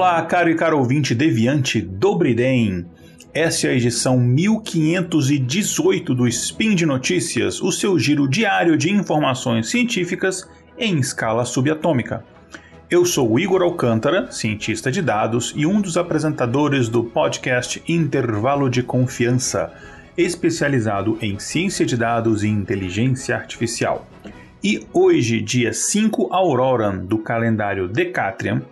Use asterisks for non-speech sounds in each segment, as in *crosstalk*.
Olá, caro e caro ouvinte deviante Dobriden. Essa é a edição 1518 do Spin de Notícias, o seu giro diário de informações científicas em escala subatômica. Eu sou Igor Alcântara, cientista de dados e um dos apresentadores do podcast Intervalo de Confiança, especializado em ciência de dados e inteligência artificial. E hoje, dia 5 Auroran do calendário Decatrian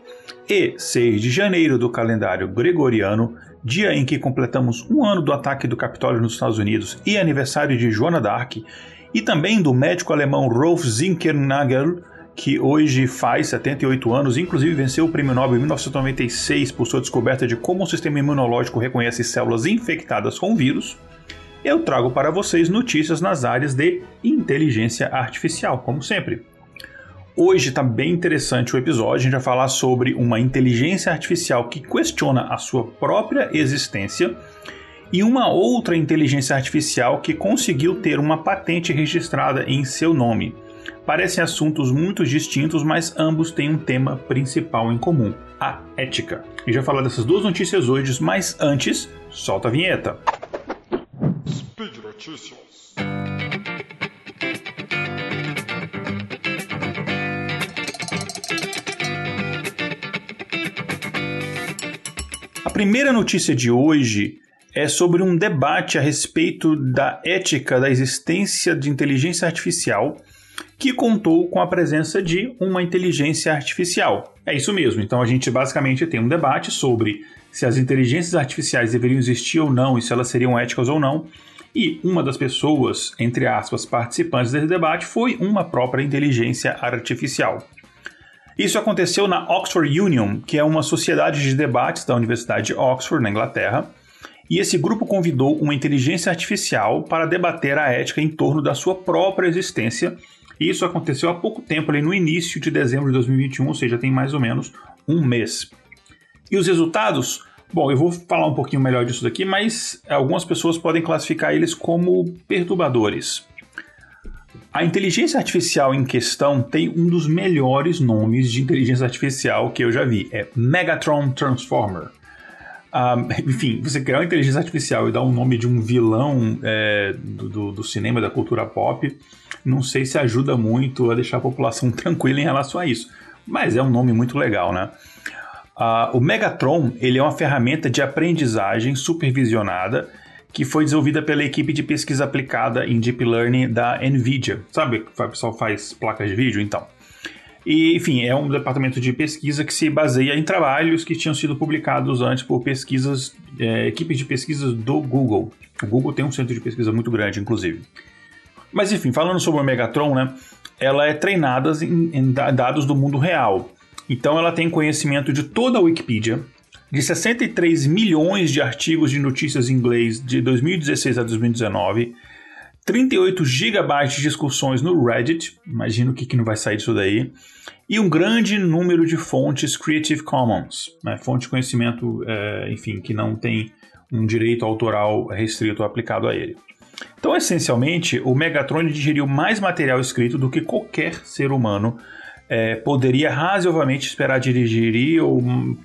e 6 de janeiro do calendário Gregoriano, dia em que completamos um ano do ataque do Capitólio nos Estados Unidos e aniversário de Joana d'Arc, e também do médico alemão Rolf Zinkernagel, que hoje faz 78 anos, inclusive venceu o Prêmio Nobel em 1996 por sua descoberta de como o sistema imunológico reconhece células infectadas com vírus, eu trago para vocês notícias nas áreas de inteligência artificial, como sempre. Hoje está bem interessante o episódio, a gente vai falar sobre uma inteligência artificial que questiona a sua própria existência e uma outra inteligência artificial que conseguiu ter uma patente registrada em seu nome. Parecem assuntos muito distintos, mas ambos têm um tema principal em comum: a ética. E já falar dessas duas notícias hoje, mas antes, solta a vinheta. Speed Notícias. Primeira notícia de hoje é sobre um debate a respeito da ética da existência de inteligência artificial que contou com a presença de uma inteligência artificial. É isso mesmo. Então a gente basicamente tem um debate sobre se as inteligências artificiais deveriam existir ou não e se elas seriam éticas ou não. E uma das pessoas, entre aspas, participantes desse debate foi uma própria inteligência artificial. Isso aconteceu na Oxford Union, que é uma sociedade de debates da Universidade de Oxford, na Inglaterra, e esse grupo convidou uma inteligência artificial para debater a ética em torno da sua própria existência e isso aconteceu há pouco tempo, ali no início de dezembro de 2021, ou seja, tem mais ou menos um mês. E os resultados? Bom, eu vou falar um pouquinho melhor disso daqui, mas algumas pessoas podem classificar eles como perturbadores. A inteligência artificial em questão tem um dos melhores nomes de inteligência artificial que eu já vi. É Megatron Transformer. Um, enfim, você criar uma inteligência artificial e dar o um nome de um vilão é, do, do, do, cinema, da cultura pop, não sei se ajuda muito a deixar a população *laughs* tranquila em relação a isso. Mas é um nome muito legal, né? Uh, o Megatron ele é uma ferramenta de aprendizagem supervisionada que foi desenvolvida pela equipe de pesquisa aplicada em Deep Learning da NVIDIA. Sabe que o pessoal faz placas de vídeo? Então. E, enfim, é um departamento de pesquisa que se baseia em trabalhos que tinham sido publicados antes por pesquisas, é, equipes de pesquisas do Google. O Google tem um centro de pesquisa muito grande, inclusive. Mas, enfim, falando sobre o Megatron, né, ela é treinada em, em dados do mundo real. Então, ela tem conhecimento de toda a Wikipedia, de 63 milhões de artigos de notícias em inglês de 2016 a 2019 38 GB de discussões no Reddit, imagino o que, que não vai sair disso daí, e um grande número de fontes Creative Commons, né, fonte de conhecimento, é, enfim, que não tem um direito autoral restrito aplicado a ele. Então, essencialmente, o Megatron digeriu mais material escrito do que qualquer ser humano é, poderia razoavelmente esperar dirigir ou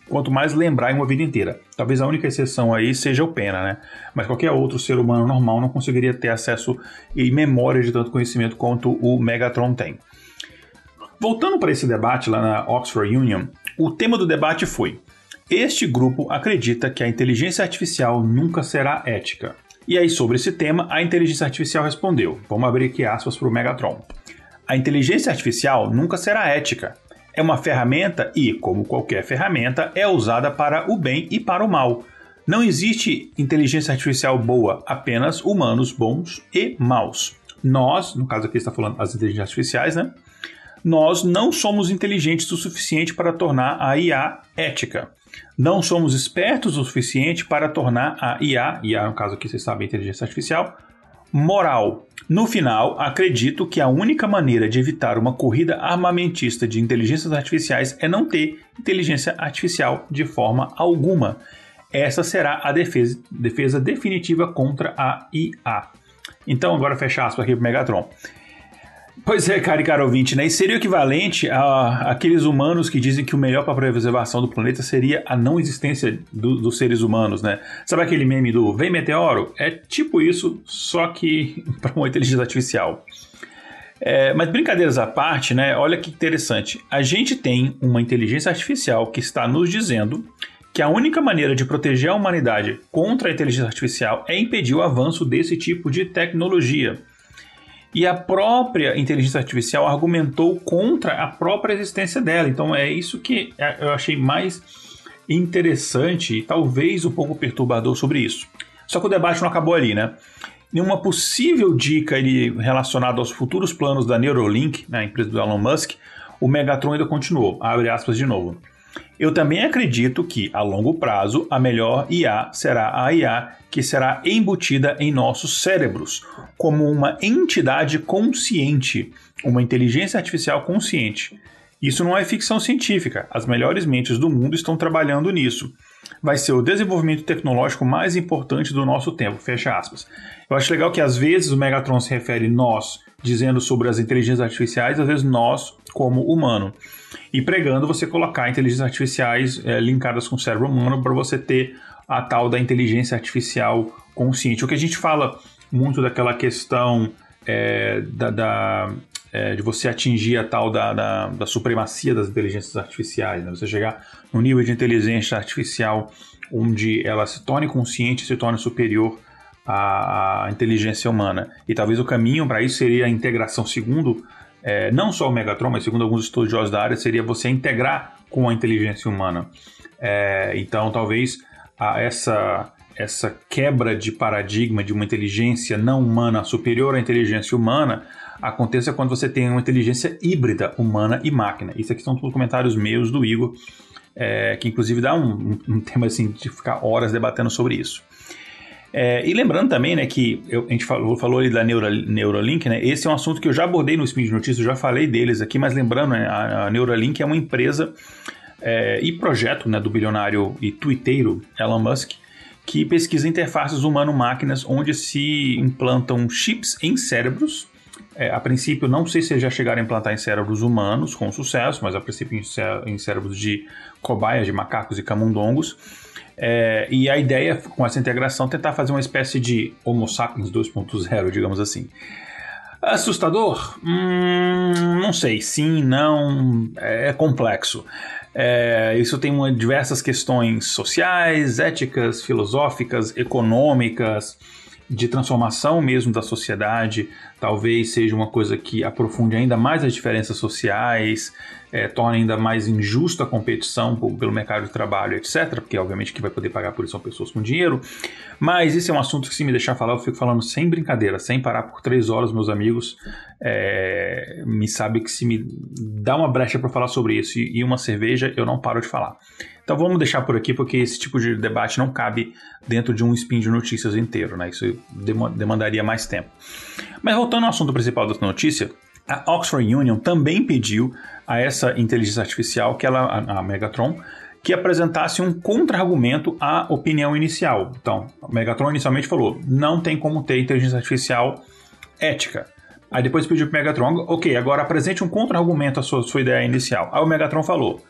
quanto mais lembrar em uma vida inteira. Talvez a única exceção aí seja o Pena, né? Mas qualquer outro ser humano normal não conseguiria ter acesso e memória de tanto conhecimento quanto o Megatron tem. Voltando para esse debate lá na Oxford Union, o tema do debate foi: Este grupo acredita que a inteligência artificial nunca será ética. E aí, sobre esse tema, a inteligência artificial respondeu: Vamos abrir aqui aspas para o Megatron. A inteligência artificial nunca será ética. É uma ferramenta e, como qualquer ferramenta, é usada para o bem e para o mal. Não existe inteligência artificial boa, apenas humanos bons e maus. Nós, no caso aqui está falando das inteligências artificiais, né? Nós não somos inteligentes o suficiente para tornar a IA ética. Não somos espertos o suficiente para tornar a IA, IA no caso aqui vocês sabem, inteligência artificial, moral. No final, acredito que a única maneira de evitar uma corrida armamentista de inteligências artificiais é não ter inteligência artificial de forma alguma. Essa será a defesa, defesa definitiva contra a IA. Então, agora fecha aspas aqui para Megatron. Pois é, cara e caro ouvinte, né? E seria o equivalente a aqueles humanos que dizem que o melhor para a preservação do planeta seria a não existência do, dos seres humanos, né? Sabe aquele meme do vem meteoro? É tipo isso, só que *laughs* para uma inteligência artificial. É, mas brincadeiras à parte, né? Olha que interessante. A gente tem uma inteligência artificial que está nos dizendo que a única maneira de proteger a humanidade contra a inteligência artificial é impedir o avanço desse tipo de tecnologia. E a própria inteligência artificial argumentou contra a própria existência dela. Então é isso que é, eu achei mais interessante e talvez um pouco perturbador sobre isso. Só que o debate não acabou ali, né? Em uma possível dica relacionada aos futuros planos da Neuralink, né, a empresa do Elon Musk, o Megatron ainda continuou. Abre aspas de novo. Eu também acredito que, a longo prazo, a melhor IA será a IA que será embutida em nossos cérebros, como uma entidade consciente, uma inteligência artificial consciente. Isso não é ficção científica, as melhores mentes do mundo estão trabalhando nisso. Vai ser o desenvolvimento tecnológico mais importante do nosso tempo, fecha aspas. Eu acho legal que às vezes o Megatron se refere nós, dizendo sobre as inteligências artificiais, às vezes nós como humano. E pregando você colocar inteligências artificiais é, linkadas com o cérebro humano para você ter a tal da inteligência artificial consciente. O que a gente fala muito daquela questão é, da, da é, de você atingir a tal da, da, da supremacia das inteligências artificiais, né? você chegar no nível de inteligência artificial onde ela se torne consciente, se torne superior à inteligência humana. E talvez o caminho para isso seria a integração, segundo é, não só o Megatron, mas segundo alguns estudiosos da área, seria você integrar com a inteligência humana. É, então, talvez a, essa, essa quebra de paradigma de uma inteligência não humana superior à inteligência humana aconteça quando você tem uma inteligência híbrida humana e máquina. Isso aqui são todos comentários meus do Igor, é, que inclusive dá um, um, tema assim de ficar horas debatendo sobre isso. É, e lembrando também, né, que eu, a gente falou, falou ali da Neura, Neuralink, né, esse é um assunto que eu já abordei no Speed Notícias, eu já falei deles aqui, mas lembrando, né, a, a Neuralink é uma empresa é, e projeto né, do bilionário e tuiteiro Elon Musk, que pesquisa interfaces humano-máquinas onde se implantam chips em cérebros. É, a princípio, não sei se já chegaram a implantar em cérebros humanos com sucesso, mas a princípio em, cérebros de cobaias, de macacos e camundongos é, e a ideia com essa integração é tentar fazer uma espécie de Homo sapiens 2.0, digamos assim. Assustador? Hum, não sei. Sim, não. É complexo. É, isso tem uma, diversas questões sociais, éticas, filosóficas, econômicas, de transformação mesmo da sociedade. Talvez seja uma coisa que aprofunde ainda mais as diferenças sociais, é, torna ainda mais injusta a competição pelo mercado de trabalho, etc. Porque, obviamente, quem vai poder pagar por isso são pessoas com dinheiro. Mas isso é um assunto que, se me deixar falar, eu fico falando sem brincadeira, sem parar por três horas, meus amigos. É, me sabe que se me dá uma brecha para falar sobre isso e, e uma cerveja, eu não paro de falar. Então vamos deixar por aqui, porque esse tipo de debate não cabe dentro de um spin de notícias inteiro, né? Isso demandaria mais tempo. Mas voltando ao assunto principal da notícia, a Oxford Union também pediu a essa inteligência artificial, que ela, a, Megatron, que apresentasse um contra-argumento à opinião inicial. Então, o Megatron inicialmente falou: não tem como ter inteligência artificial ética. Aí depois pediu para o Megatron, ok, agora apresente um contra-argumento à sua, sua ideia inicial. Aí o Megatron falou: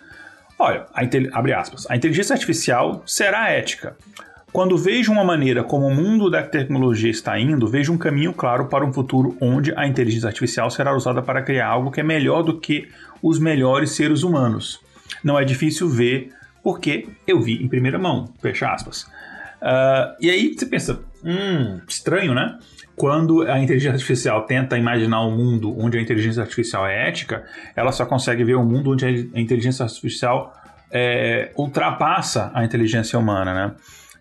olha, a, abre aspas, a inteligência artificial será ética. Quando vejo uma maneira como o mundo da tecnologia está indo, vejo um caminho claro para um futuro onde a inteligência artificial será usada para criar algo que é melhor do que os melhores seres humanos. Não é difícil ver porque eu vi em primeira mão, fecha aspas. Uh, e aí você pensa, hum, estranho, né? Quando a inteligência artificial tenta imaginar um mundo onde a inteligência artificial é ética, ela só consegue ver um mundo onde a inteligência artificial é, ultrapassa a inteligência humana, né?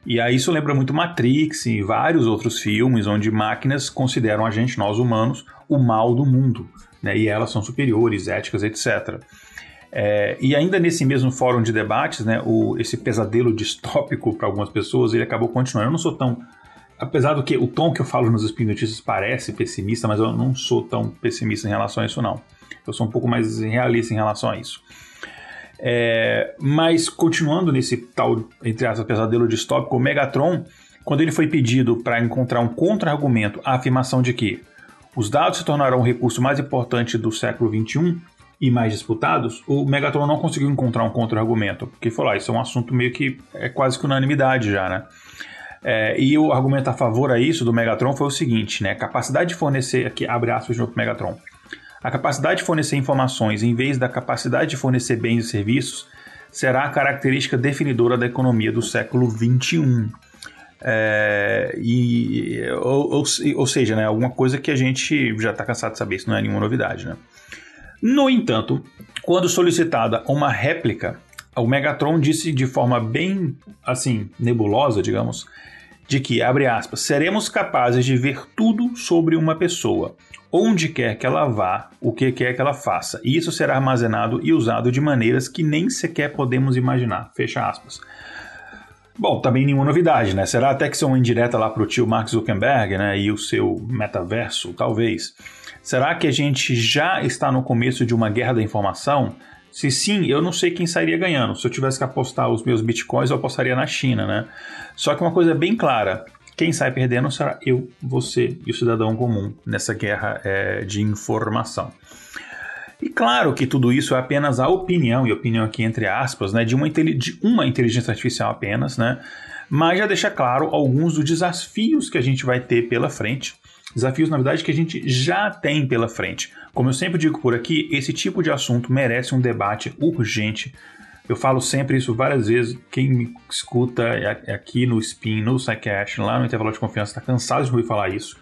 E aí isso lembra muito Matrix e vários outros filmes onde máquinas consideram a gente, nós humanos, o mal do mundo. Né? E elas são superiores, éticas, etc. É, e ainda nesse mesmo fórum de debates, né, o, esse pesadelo distópico para algumas pessoas, ele acabou continuando. Eu não sou tão. Apesar do que o tom que eu falo nos Spin Notícias parece pessimista, mas eu não sou tão pessimista em relação a isso, não. Eu sou um pouco mais realista em relação a isso. É, mas continuando nesse tal, entre aspas, pesadelo distópico, o Megatron, quando ele foi pedido para encontrar um contra-argumento à afirmação de que os dados se tornarão o recurso mais importante do século XXI e mais disputados, o Megatron não conseguiu encontrar um contra-argumento, porque falou, ah, isso é um assunto meio que é quase que unanimidade já, né? É, e o argumento a favor a isso do Megatron foi o seguinte, né? Capacidade de fornecer, aqui abre aspas de novo Megatron, a capacidade de fornecer informações em vez da capacidade de fornecer bens e serviços será a característica definidora da economia do século XXI. É, e, ou, ou, ou, seja, né, alguma coisa que a gente já está cansado de saber, isso não é nenhuma novidade. Né? No entanto, quando solicitada uma réplica, o Megatron disse de forma bem assim nebulosa, digamos, de que, abre aspas, seremos capazes de ver tudo sobre uma pessoa, onde quer que ela vá, o que quer que ela faça. E isso será armazenado e usado de maneiras que nem sequer podemos imaginar. Fecha aspas. Bom, também nenhuma novidade, né? Será até que são indireta lá para o tio Mark Zuckerberg, né? E o seu metaverso, talvez. Será que a gente já está no começo de uma guerra da informação? Se sim, eu não sei quem sairia ganhando. Se eu tivesse que apostar os meus bitcoins, eu apostaria na China, né? Só que uma coisa bem clara: quem sai perdendo será eu, você e o cidadão comum nessa guerra é, de informação. E claro que tudo isso é apenas a opinião, e opinião aqui entre aspas, né, de, uma, de uma inteligência artificial apenas, né? Mas já deixa claro alguns dos desafios que a gente vai ter pela frente. Desafios, na verdade, que a gente já tem pela frente. Como eu sempre digo por aqui, esse tipo de assunto merece um debate urgente eu falo sempre isso várias vezes. Quem me escuta aqui no Spin, no SciCast, lá no intervalo de confiança, está cansado de ouvir falar isso.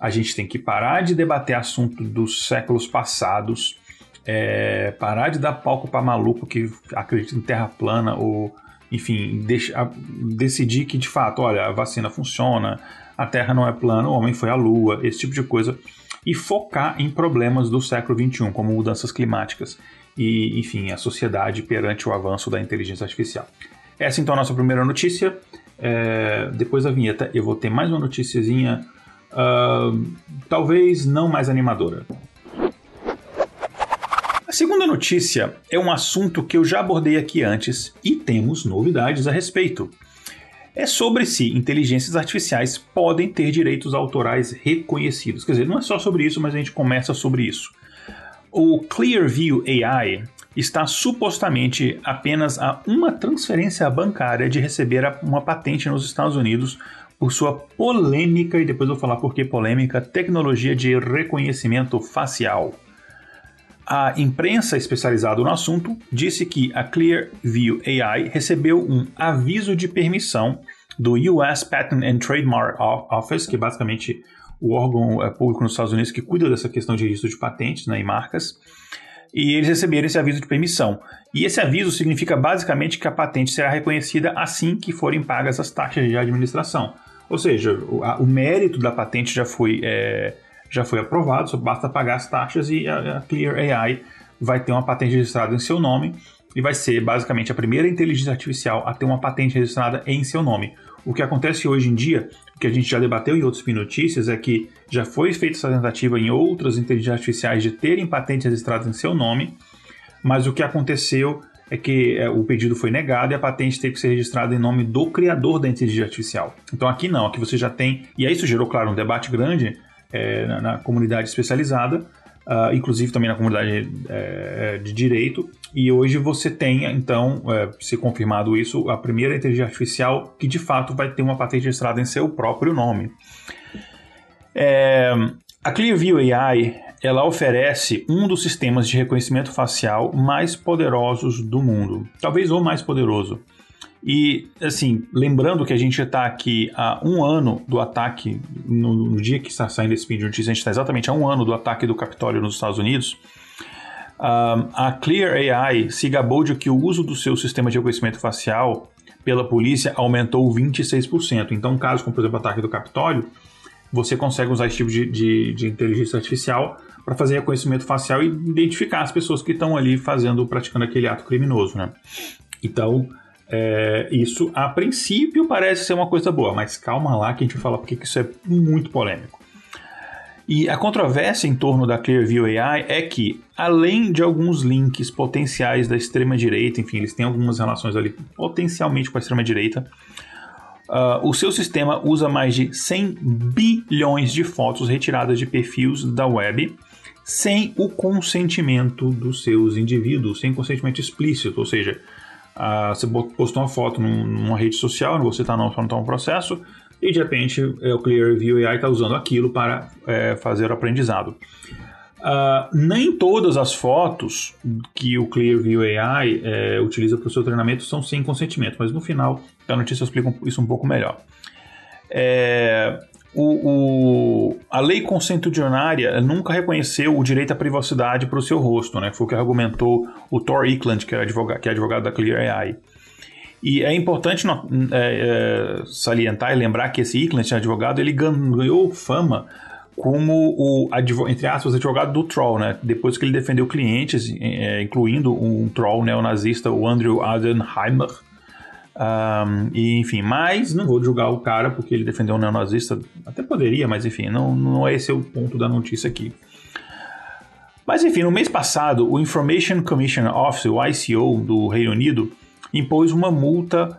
A gente tem que parar de debater assunto dos séculos passados, é, parar de dar palco para maluco que acredita em terra plana ou, enfim, deixa, decidir que de fato, olha, a vacina funciona, a Terra não é plana, o homem foi à Lua, esse tipo de coisa, e focar em problemas do século XXI, como mudanças climáticas e, enfim, a sociedade perante o avanço da inteligência artificial. Essa então é a nossa primeira notícia. É, depois da vinheta eu vou ter mais uma noticiazinha, uh, talvez não mais animadora. A segunda notícia é um assunto que eu já abordei aqui antes e temos novidades a respeito. É sobre se inteligências artificiais podem ter direitos autorais reconhecidos. Quer dizer, não é só sobre isso, mas a gente começa sobre isso. O Clearview AI está supostamente apenas a uma transferência bancária de receber uma patente nos Estados Unidos por sua polêmica, e depois vou falar por que polêmica, tecnologia de reconhecimento facial. A imprensa especializada no assunto disse que a Clearview AI recebeu um aviso de permissão do US Patent and Trademark Office, que basicamente o órgão é, público nos Estados Unidos que cuida dessa questão de registro de patentes né, e marcas, e eles receberam esse aviso de permissão. E esse aviso significa basicamente que a patente será reconhecida assim que forem pagas as taxas de administração. Ou seja, o, a, o mérito da patente já foi, é, já foi aprovado, só basta pagar as taxas e a, a Clear AI vai ter uma patente registrada em seu nome e vai ser basicamente a primeira inteligência artificial a ter uma patente registrada em seu nome. O que acontece hoje em dia, que a gente já debateu em outros notícias, é que já foi feita essa tentativa em outras inteligências artificiais de terem patentes registradas em seu nome, mas o que aconteceu é que é, o pedido foi negado e a patente teve que ser registrada em nome do criador da inteligência artificial. Então aqui não, aqui você já tem, e aí isso gerou, claro, um debate grande é, na, na, comunidade especializada, uh, inclusive também na comunidade é, de direito. E hoje você tem, então, é, se confirmado isso, a primeira inteligência artificial que de fato vai ter uma patente registrada em seu próprio nome. É, a Clearview AI ela oferece um dos sistemas de reconhecimento facial mais poderosos do mundo, talvez o mais poderoso. E, assim, lembrando que a gente está aqui há um ano do ataque, no, no, dia que está saindo esse vídeo de notícia, a gente está exatamente há um ano do ataque do Capitólio nos Estados Unidos. Um, a Clear AI se gabou de que o uso do seu sistema de reconhecimento facial pela polícia aumentou 26%. Então, caso como, por exemplo, o ataque do Capitólio, você consegue usar esse tipo de, de, de inteligência artificial para fazer reconhecimento facial e identificar as pessoas que estão ali fazendo, praticando aquele ato criminoso, né? Então, é, isso, a princípio, parece ser uma coisa boa, mas calma lá que a gente vai falar porque isso é muito polêmico. E a controvérsia em torno da Clearview AI é que, além de alguns links potenciais da extrema-direita, enfim, eles têm algumas relações ali potencialmente com a extrema-direita, Uh, o seu sistema usa mais de 100 bilhões de fotos retiradas de perfis da web sem o consentimento dos seus indivíduos, sem consentimento explícito, ou seja, uh, você postou uma foto numa rede social, você está não está um processo, e de repente é, o Clearview AI está usando aquilo para é, fazer o aprendizado. Uh, nem todas as fotos que o Clearview AI é, utiliza para o seu treinamento são sem consentimento, mas no final da notícia eu explico isso um pouco melhor. É, o, o, a lei constitucionária nunca reconheceu o direito à privacidade para o seu rosto, né? Foi o que argumentou o Thor Eklund, que é advogado, que é advogado da Clear AI. E é importante é, é, salientar e lembrar que esse Eklund, advogado, ele ganhou fama como o, entre aspas, advogado do troll, né? Depois que ele defendeu clientes, é, incluindo um troll neonazista, o Andrew Adenheimer. Um, e, enfim, mas não vou julgar o cara porque ele defendeu um neonazista. Até poderia, mas enfim, não, não é esse o ponto da notícia aqui. Mas enfim, no mês passado, o Information Commission Office, o ICO do Reino Unido, impôs uma multa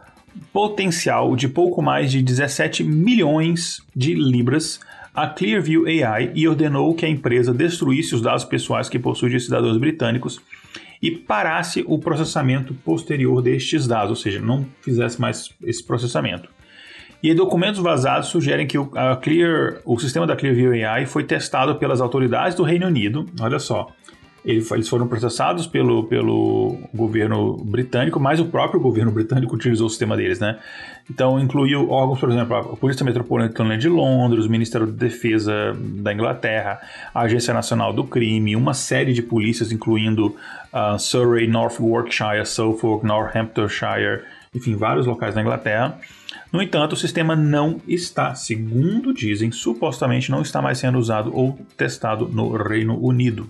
potencial de pouco mais de 17 milhões de libras a Clearview AI e ordenou que a empresa destruísse os dados pessoais que possui de cidadãos britânicos e parasse o processamento posterior destes dados, ou seja, não fizesse mais esse processamento. E documentos vazados sugerem que o, Clear, o sistema da Clearview AI foi testado pelas autoridades do Reino Unido, olha só, eles foram processados pelo, pelo governo britânico, mas o próprio governo britânico utilizou o sistema deles, né? Então, incluiu órgãos, por exemplo, a Polícia Metropolitana de Londres, o Ministério da Defesa da Inglaterra, a Agência Nacional do Crime, uma série de polícias, incluindo uh, Surrey, North Yorkshire, Suffolk, Northamptonshire, enfim, vários locais da Inglaterra. No entanto, o sistema não está, segundo dizem, supostamente não está mais sendo usado ou testado no Reino Unido.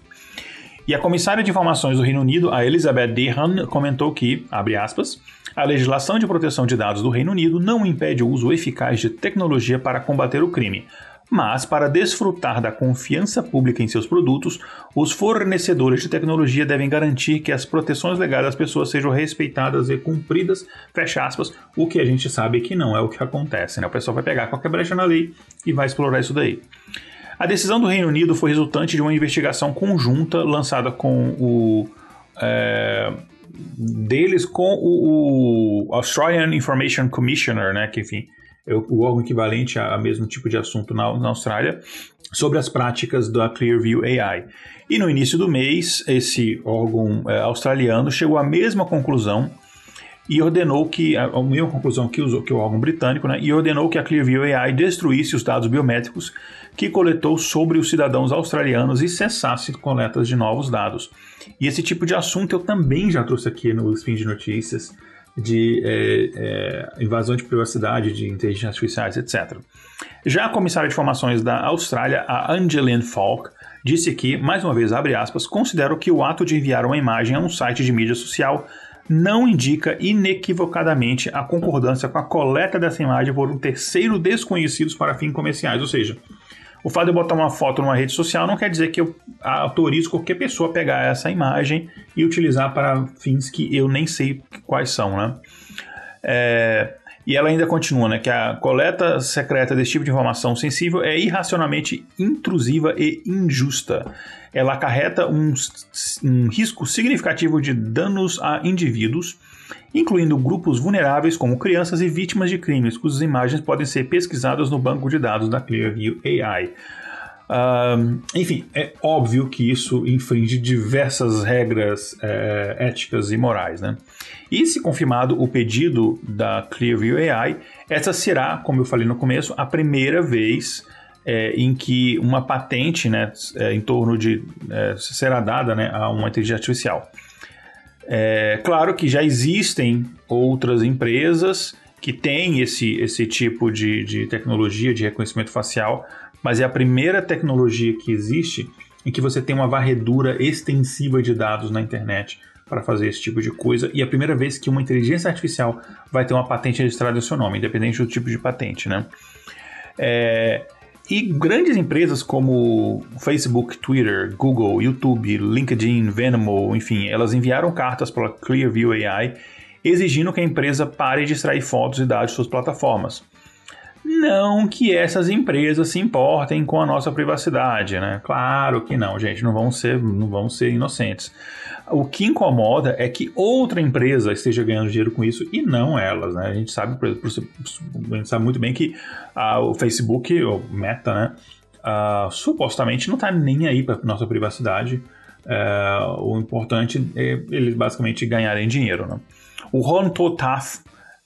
E a comissária de informações do Reino Unido, a Elizabeth Dehan, comentou que, abre aspas, a legislação de proteção de dados do Reino Unido não impede o uso eficaz de tecnologia para combater o crime, mas para desfrutar da confiança pública em seus produtos, os fornecedores de tecnologia devem garantir que as proteções legais das pessoas sejam respeitadas e cumpridas, fecha aspas, o que a gente sabe que não é o que acontece, né? O pessoal vai pegar qualquer brecha na lei e vai explorar isso daí. A decisão do Reino Unido foi resultante de uma investigação conjunta lançada com o. É, deles com o, o, Australian Information Commissioner, né, que enfim é o, órgão equivalente a, a, mesmo tipo de assunto na, na Austrália, sobre as práticas da Clearview AI. E no início do mês, esse órgão é, australiano chegou à mesma conclusão e ordenou que, a, a mesma conclusão que, usou, que o órgão britânico, né, e ordenou que a Clearview AI destruísse os dados biométricos que coletou sobre os cidadãos australianos e cessasse coletas de novos dados. E esse tipo de assunto eu também já trouxe aqui no Spin de Notícias, de é, é, invasão de privacidade, de inteligência artificial, etc. Já a comissária de informações da Austrália, a Angeline Falk, disse que, mais uma vez, abre aspas, considero que o ato de enviar uma imagem a um site de mídia social não indica inequivocadamente a concordância com a coleta dessa imagem por um terceiro desconhecido para fins comerciais. Ou seja, o fato de eu botar uma foto numa rede social não quer dizer que eu autorizo qualquer pessoa a pegar essa imagem e utilizar para fins que eu nem sei quais são, né? É, e ela ainda continua, né, que a coleta secreta desse tipo de informação sensível é irracionalmente intrusiva e injusta ela acarreta um, um risco significativo de danos a indivíduos, incluindo grupos vulneráveis como crianças e vítimas de crimes, cujas imagens podem ser pesquisadas no banco de dados da Clearview AI. Enfim, é óbvio que isso infringe diversas regras é, éticas e morais. Né? E se confirmado o pedido da Clearview AI, essa será, como eu falei no começo, a primeira vez é, em que uma patente né, é, em torno de é, será dada né, a uma inteligência artificial. É, claro que já existem outras empresas que têm esse, esse tipo de, de tecnologia de reconhecimento facial, mas é a primeira tecnologia que existe em que você tem uma varredura extensiva de dados na internet para fazer esse tipo de coisa, e é a primeira vez que uma inteligência artificial vai ter uma patente registrada em seu nome, independente do tipo de patente, né? É, e grandes empresas como Facebook, Twitter, Google, YouTube, LinkedIn, Venmo, enfim, elas enviaram cartas para a Clearview AI exigindo que a empresa pare de extrair fotos e dados de suas plataformas. não que essas empresas se importem com a nossa privacidade, né? Claro que não, gente, não vão ser, não vão ser inocentes. O que incomoda é que outra empresa esteja ganhando dinheiro com isso e não elas, né? A gente sabe, a gente sabe muito bem que o Facebook, o Meta, né? Supostamente não está nem aí para nossa privacidade. É, o importante é eles basicamente ganharem dinheiro, né? O Ron Totaf,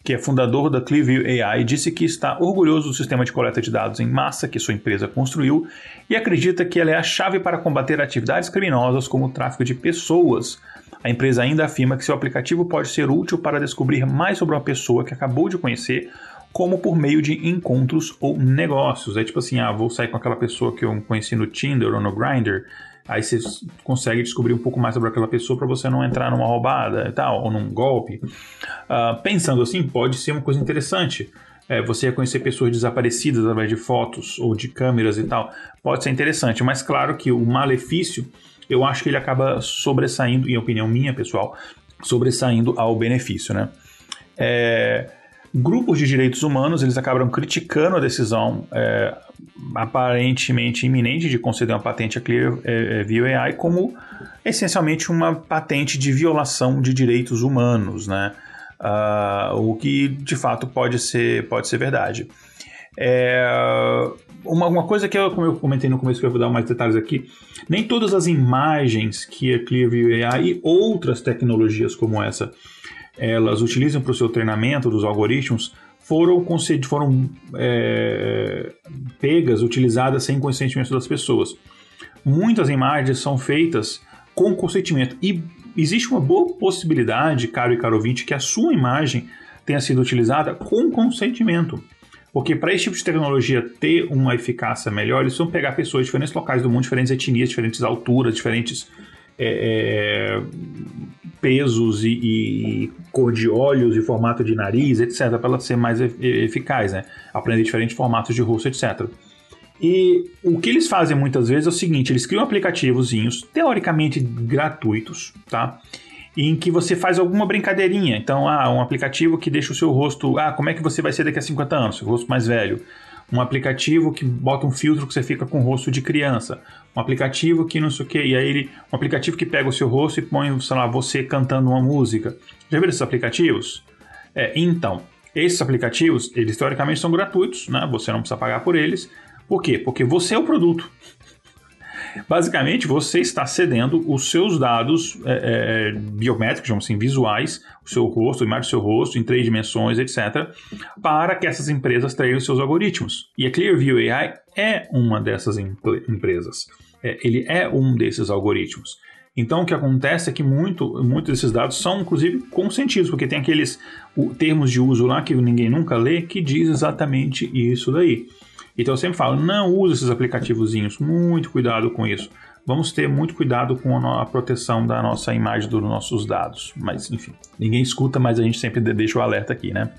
que é fundador da Clearview AI, disse que está orgulhoso do sistema de coleta de dados em massa que sua empresa construiu e acredita que ela é a chave para combater atividades criminosas como o tráfico de pessoas. A empresa ainda afirma que seu aplicativo pode ser útil para descobrir mais sobre uma pessoa que acabou de conhecer, como por meio de encontros ou negócios. É tipo assim, ah, vou sair com aquela pessoa que eu conheci no Tinder ou no Grindr Aí você consegue descobrir um pouco mais sobre aquela pessoa para você não entrar numa roubada e tal, ou num golpe. Uh, pensando assim, pode ser uma coisa interessante. É, você reconhecer pessoas desaparecidas através de fotos ou de câmeras e tal, pode ser interessante, mas claro que o malefício, eu acho que ele acaba sobressaindo, em opinião minha, pessoal, sobressaindo ao benefício, né? É, grupos de direitos humanos, eles acabam criticando a decisão é, aparentemente iminente de conceder uma patente a Clearview é, AI como essencialmente uma patente de violação de direitos humanos, né? Uh, o que de fato pode ser, pode ser verdade. É, uma, uma, coisa que eu, como eu comentei no começo, que eu vou dar mais detalhes aqui, nem todas as imagens que a Clearview AI e outras tecnologias como essa elas utilizam para o seu treinamento dos algoritmos foram, foram é, pegas, utilizadas sem consentimento das pessoas. Muitas imagens são feitas com consentimento e existe uma boa possibilidade, caro e caro ouvinte, que a sua imagem tenha sido utilizada com consentimento. Porque para esse tipo de tecnologia ter uma eficácia melhor, eles vão pegar pessoas de diferentes locais do mundo, diferentes etnias, diferentes alturas, diferentes é, é pesos e, e, cor de olhos e formato de nariz, etc., para ela ser mais eficaz, né? Aprender diferentes formatos de rosto, etc. E o que eles fazem muitas vezes é o seguinte: eles criam aplicativozinhos teoricamente gratuitos, tá? Em que você faz alguma brincadeirinha. Então, ah, um aplicativo que deixa o seu rosto. Ah, como é que você vai ser daqui a 50 anos? Seu rosto mais velho um aplicativo que bota um filtro que você fica com o rosto de criança, um aplicativo que não sei o que, e aí ele, um aplicativo que pega o seu rosto e põe, sei lá, você cantando uma música. Já viram esses aplicativos? É, então, esses aplicativos, eles teoricamente são gratuitos, né? Você não precisa pagar por eles. Por quê? Porque você é o produto. Basicamente, você está cedendo os seus dados é, é, biométricos, digamos assim, visuais, o seu rosto, a imagem do seu rosto, em três dimensões, etc., para que essas empresas os seus algoritmos. E a Clearview AI é uma dessas empresas. É, ele é um desses algoritmos. Então, o que acontece é que muito, muitos desses dados são, inclusive, consentidos, porque tem aqueles termos de uso lá que ninguém nunca lê que diz exatamente isso daí. Então eu sempre falo, não use esses aplicativozinhos, muito cuidado com isso. Vamos ter muito cuidado com a proteção da nossa imagem, dos nossos dados. Mas, enfim, ninguém escuta, mas a gente sempre deixa o alerta aqui, né?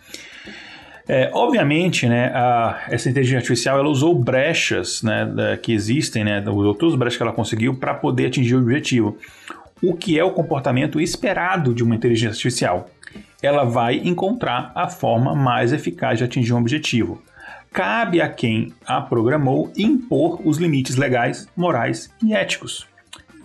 É, obviamente, né, a, essa inteligência artificial ela usou brechas né, da, que existem, né, usou todas as brechas que ela conseguiu para poder atingir o objetivo. O que é o comportamento esperado de uma inteligência artificial? Ela vai encontrar a forma mais eficaz de atingir um objetivo cabe a quem a programou impor os limites legais, morais e éticos.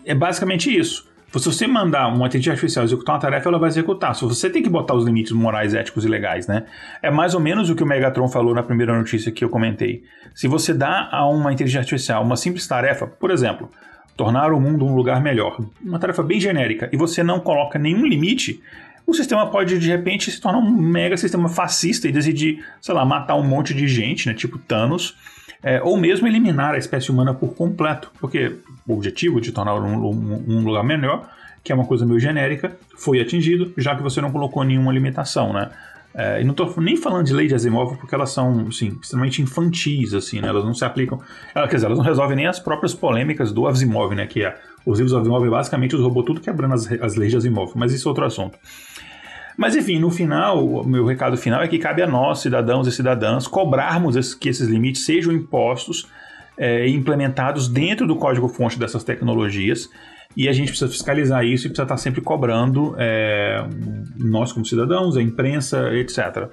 É basicamente isso. Se você mandar uma inteligência artificial executar uma tarefa, ela vai executar. Se você tem que botar os limites morais, éticos e legais, né? É mais ou menos o que o Megatron falou na primeira notícia que eu comentei. Se você dá a uma inteligência artificial uma simples tarefa, por exemplo, tornar o mundo um lugar melhor, uma tarefa bem genérica, e você não coloca nenhum limite, o sistema pode de repente se tornar um mega sistema fascista e decidir, sei lá, matar um monte de gente, né, tipo Thanos, é, ou mesmo eliminar a espécie humana por completo, porque o objetivo de tornar um, um, um lugar melhor, que é uma coisa meio genérica, foi atingido, já que você não colocou nenhuma limitação, né? É, e não estou nem falando de lei de Asimov porque elas são, assim, extremamente infantis, assim, né? Elas não se aplicam... Elas, quer dizer, elas não resolvem nem as próprias polêmicas do Asimov, né? Que é, os livros do Asimov, basicamente, os robôs tudo quebrando as, as leis de Asimov. Mas isso é outro assunto. Mas enfim, no final, o meu recado final é que cabe a nós, cidadãos e cidadãs, cobrarmos que esses limites sejam impostos é, e implementados dentro do código-fonte dessas tecnologias. E a gente precisa fiscalizar isso e precisa estar sempre cobrando, é, nós como cidadãos, a imprensa, etc.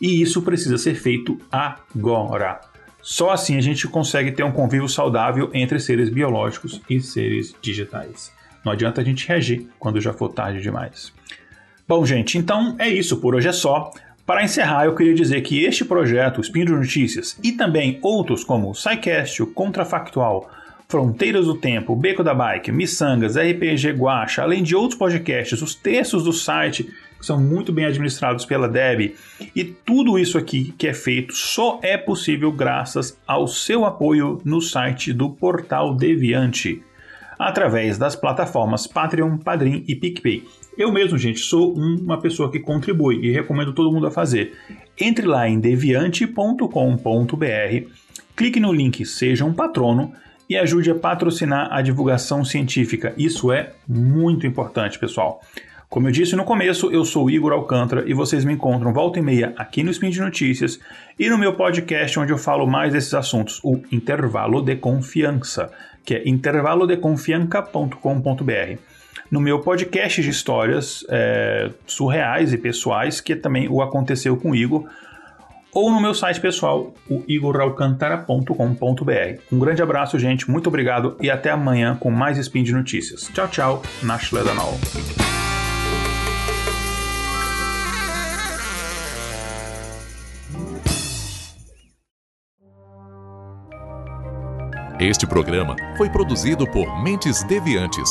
E isso precisa ser feito agora. Só assim a gente consegue ter um convívio saudável entre seres biológicos e seres digitais. Não adianta a gente reagir quando já for tarde demais. Bom, gente, então é isso. Por hoje é só. Para encerrar, eu queria dizer que este projeto, Spin de Notícias, e também outros como o SciCast, o Contrafactual, Fronteiras do Tempo, Beco da Bike, Missangas, RPG Guacha, além de outros podcasts, os textos do site, que são muito bem administrados pela Deb, e tudo isso aqui que é feito só é possível graças ao seu apoio no site do Portal Deviante, através das plataformas Patreon, Padrim e PicPay. Eu mesmo, gente, sou uma pessoa que contribui e recomendo todo mundo a fazer. Entre lá em deviante.com.br, clique no link Seja um Patrono e ajude a patrocinar a divulgação científica. Isso é muito importante, pessoal. Como eu disse no começo, eu sou Igor Alcântara e vocês me encontram volta e meia aqui no Spin de Notícias e no meu podcast onde eu falo mais desses assuntos, o Intervalo de Confiança, que é intervalodeconfianca.com.br no meu podcast de histórias é, surreais e pessoais, que também o aconteceu com o Igor, ou no meu site pessoal, o igoralcantara.com.br. Um grande abraço, gente, muito obrigado e até amanhã com mais Spin de Notícias. Tchau, tchau, Nash Ledanol. Este programa foi produzido por Mentes Deviantes